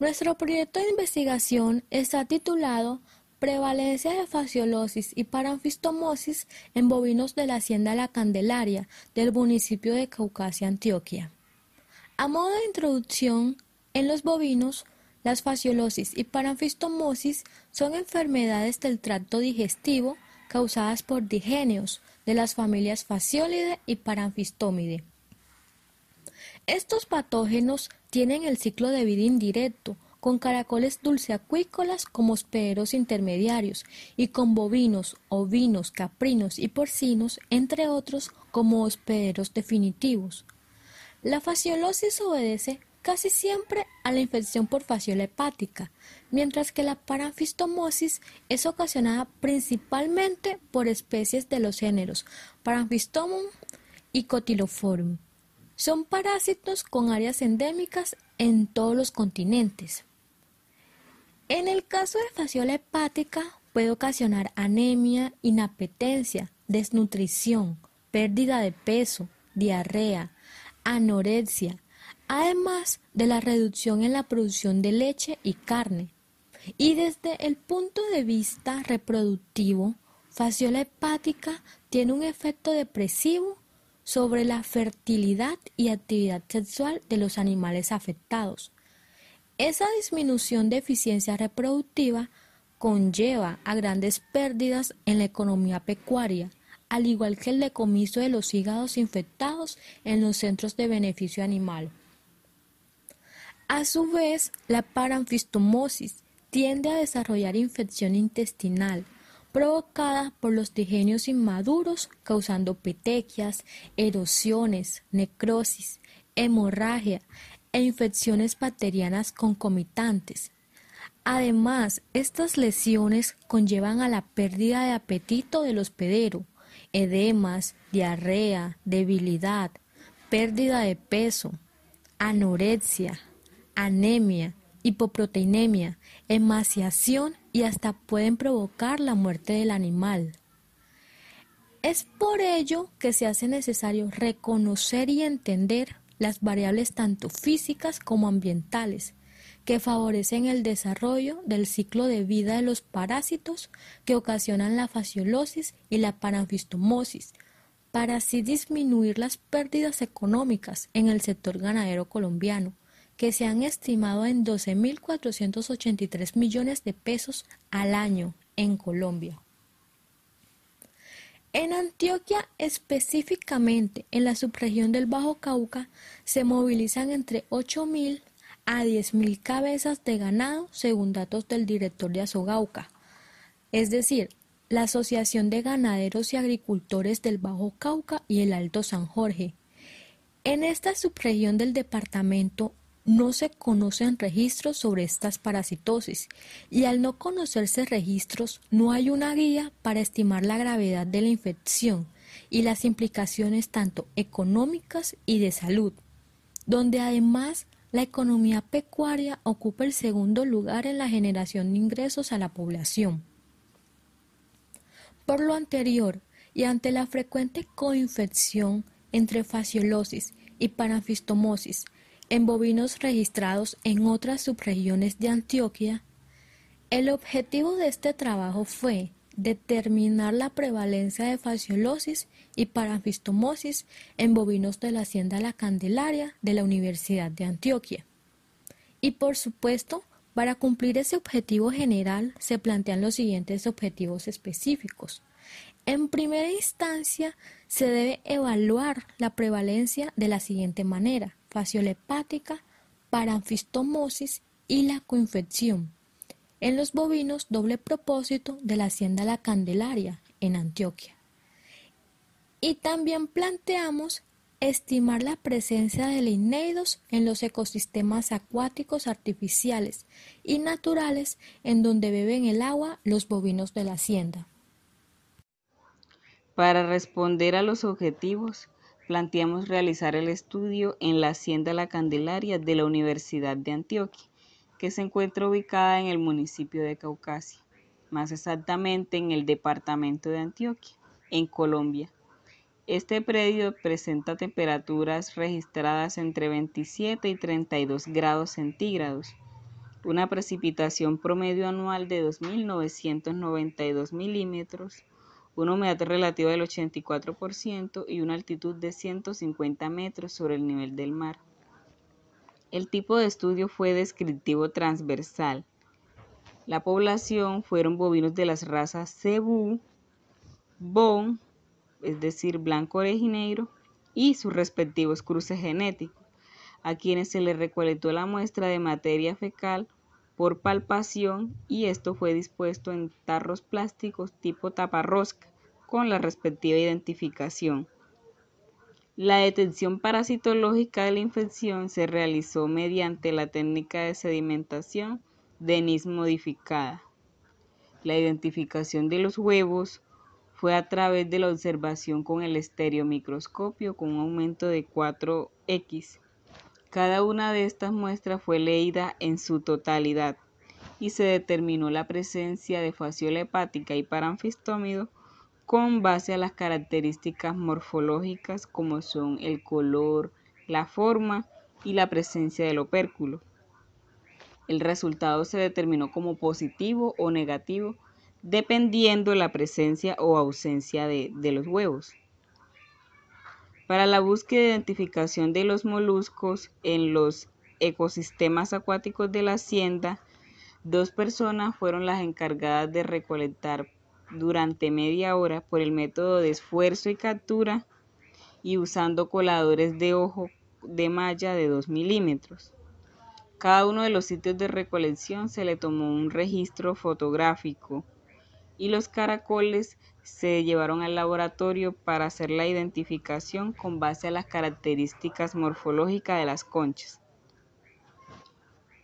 Nuestro proyecto de investigación está titulado Prevalencia de fasciolosis y paranfistomosis en bovinos de la Hacienda La Candelaria del municipio de Caucasia, Antioquia. A modo de introducción, en los bovinos, las fasciolosis y paranfistomosis son enfermedades del tracto digestivo causadas por digenios de las familias Fasciolidae y Paranfistomidae. Estos patógenos tienen el ciclo de vida indirecto, con caracoles dulceacuícolas como hospederos intermediarios y con bovinos, ovinos, caprinos y porcinos, entre otros, como hospederos definitivos. La fasciolosis obedece casi siempre a la infección por fasciola hepática, mientras que la paranfistomosis es ocasionada principalmente por especies de los géneros Paranfistomum y. Son parásitos con áreas endémicas en todos los continentes. En el caso de fasciola hepática puede ocasionar anemia, inapetencia, desnutrición, pérdida de peso, diarrea, anorexia, además de la reducción en la producción de leche y carne. Y desde el punto de vista reproductivo, fasciola hepática tiene un efecto depresivo sobre la fertilidad y actividad sexual de los animales afectados. Esa disminución de eficiencia reproductiva conlleva a grandes pérdidas en la economía pecuaria, al igual que el decomiso de los hígados infectados en los centros de beneficio animal. A su vez, la paranfistomosis tiende a desarrollar infección intestinal, provocada por los digenios inmaduros, causando petequias, erosiones, necrosis, hemorragia e infecciones bacterianas concomitantes. Además, estas lesiones conllevan a la pérdida de apetito del hospedero, edemas, diarrea, debilidad, pérdida de peso, anorexia, anemia, hipoproteinemia, emaciación y hasta pueden provocar la muerte del animal. Es por ello que se hace necesario reconocer y entender las variables tanto físicas como ambientales que favorecen el desarrollo del ciclo de vida de los parásitos que ocasionan la fasciolosis y la paranfistomosis, para así disminuir las pérdidas económicas en el sector ganadero colombiano, que se han estimado en 12.483 millones de pesos al año en Colombia. En Antioquia, específicamente en la subregión del Bajo Cauca, se movilizan entre 8.000 a 10.000 cabezas de ganado, según datos del director de Azogauca, es decir, la Asociación de Ganaderos y Agricultores del Bajo Cauca y el Alto San Jorge. En esta subregión del departamento no se conocen registros sobre estas parasitosis y al no conocerse registros no hay una guía para estimar la gravedad de la infección y las implicaciones tanto económicas y de salud, donde además la economía pecuaria ocupa el segundo lugar en la generación de ingresos a la población. Por lo anterior, y ante la frecuente coinfección entre fasciolosis y paranfistomosis en bovinos registrados en otras subregiones de Antioquia, el objetivo de este trabajo fue determinar la prevalencia de fasciolosis y paranfistomosis en bovinos de la Hacienda La Candelaria de la Universidad de Antioquia. Y por supuesto, para cumplir ese objetivo general se plantean los siguientes objetivos específicos. En primera instancia, se debe evaluar la prevalencia de la siguiente manera fasciola hepática, paranfistomosis y la coinfección. En los bovinos, doble propósito de la hacienda La Candelaria, en Antioquia. Y también planteamos estimar la presencia de lineidos en los ecosistemas acuáticos artificiales y naturales en donde beben el agua los bovinos de la hacienda. Para responder a los objetivos, planteamos realizar el estudio en la Hacienda La Candelaria de la Universidad de Antioquia, que se encuentra ubicada en el municipio de Caucasia, más exactamente en el departamento de Antioquia, en Colombia. Este predio presenta temperaturas registradas entre 27 y 32 grados centígrados, una precipitación promedio anual de 2.992 milímetros, una humedad relativa del 84% y una altitud de 150 metros sobre el nivel del mar. El tipo de estudio fue descriptivo transversal. La población fueron bovinos de las razas Cebu, Bon, es decir, blanco orejinegro, y sus respectivos cruces genéticos, a quienes se les recolectó la muestra de materia fecal por palpación y esto fue dispuesto en tarros plásticos tipo taparrosca con la respectiva identificación. La detención parasitológica de la infección se realizó mediante la técnica de sedimentación de NIS modificada. La identificación de los huevos fue a través de la observación con el estereomicroscopio con un aumento de 4x. Cada una de estas muestras fue leída en su totalidad y se determinó la presencia de fasciola hepática y paranfistómido con base a las características morfológicas como son el color, la forma y la presencia del opérculo. El resultado se determinó como positivo o negativo dependiendo la presencia o ausencia de, de los huevos. Para la búsqueda e identificación de los moluscos en los ecosistemas acuáticos de la hacienda, dos personas fueron las encargadas de recolectar durante media hora por el método de esfuerzo y captura y usando coladores de ojo de malla de 2 milímetros. Cada uno de los sitios de recolección se le tomó un registro fotográfico y los caracoles se llevaron al laboratorio para hacer la identificación con base a las características morfológicas de las conchas.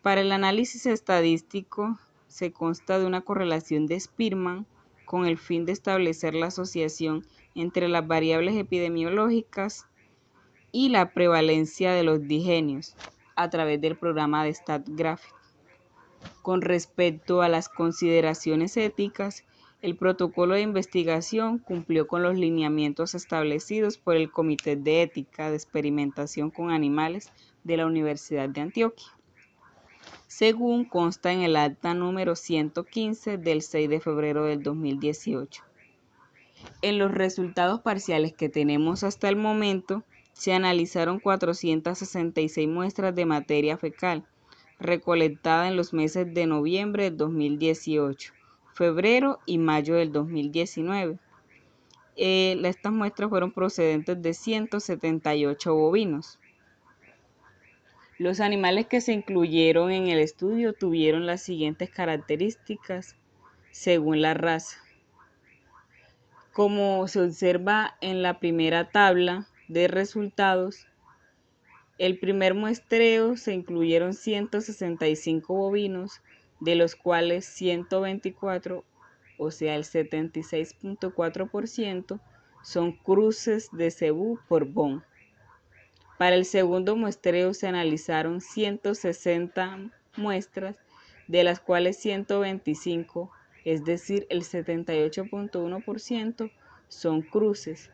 Para el análisis estadístico se consta de una correlación de Spearman con el fin de establecer la asociación entre las variables epidemiológicas y la prevalencia de los digenios a través del programa de StatGraphic. Con respecto a las consideraciones éticas, el protocolo de investigación cumplió con los lineamientos establecidos por el Comité de Ética de Experimentación con Animales de la Universidad de Antioquia según consta en el acta número 115 del 6 de febrero del 2018. En los resultados parciales que tenemos hasta el momento, se analizaron 466 muestras de materia fecal recolectada en los meses de noviembre del 2018, febrero y mayo del 2019. Eh, estas muestras fueron procedentes de 178 bovinos. Los animales que se incluyeron en el estudio tuvieron las siguientes características según la raza. Como se observa en la primera tabla de resultados, el primer muestreo se incluyeron 165 bovinos, de los cuales 124, o sea el 76.4%, son cruces de cebú por bon. Para el segundo muestreo se analizaron 160 muestras, de las cuales 125, es decir, el 78.1%, son cruces.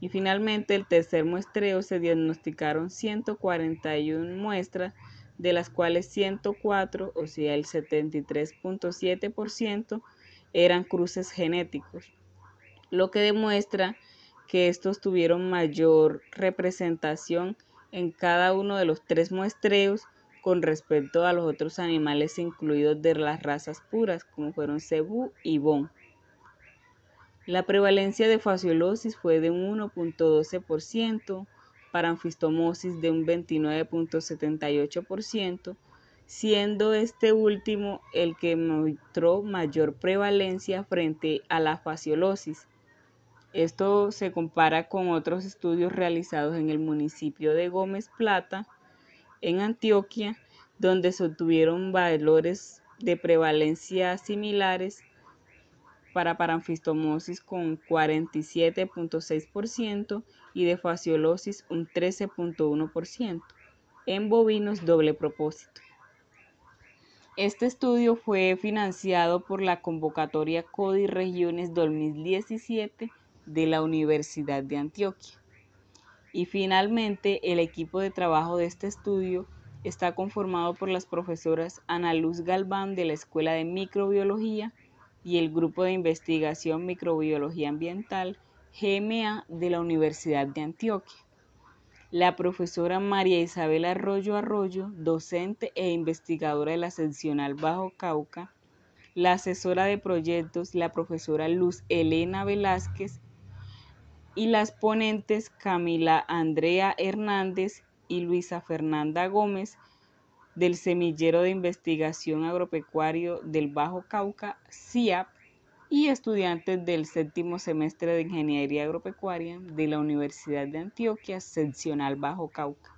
Y finalmente, el tercer muestreo se diagnosticaron 141 muestras, de las cuales 104, o sea, el 73.7%, eran cruces genéticos, lo que demuestra que estos tuvieron mayor representación en cada uno de los tres muestreos con respecto a los otros animales incluidos de las razas puras, como fueron cebú y bon. La prevalencia de fasciolosis fue de un 1.12%, para anfistomosis de un 29.78%, siendo este último el que mostró mayor prevalencia frente a la fasciolosis, esto se compara con otros estudios realizados en el municipio de Gómez Plata, en Antioquia, donde se obtuvieron valores de prevalencia similares para paranfistomosis con 47.6% y de fasciolosis un 13.1% en bovinos doble propósito. Este estudio fue financiado por la convocatoria CODI Regiones 2017 de la Universidad de Antioquia. Y finalmente, el equipo de trabajo de este estudio Está conformado por las profesoras Ana Luz Galván de la Escuela de Microbiología y el Grupo de Investigación Microbiología Ambiental GMA de la Universidad de Antioquia. La profesora María Isabel Arroyo Arroyo, docente e investigadora de la seccional Bajo Cauca, la asesora de proyectos, la profesora Luz Elena Velázquez y las ponentes Camila Andrea Hernández y Luisa Fernanda Gómez del Semillero de Investigación Agropecuario del Bajo Cauca, CIAP, y estudiantes del séptimo semestre de Ingeniería Agropecuaria de la Universidad de Antioquia, seccional Bajo Cauca.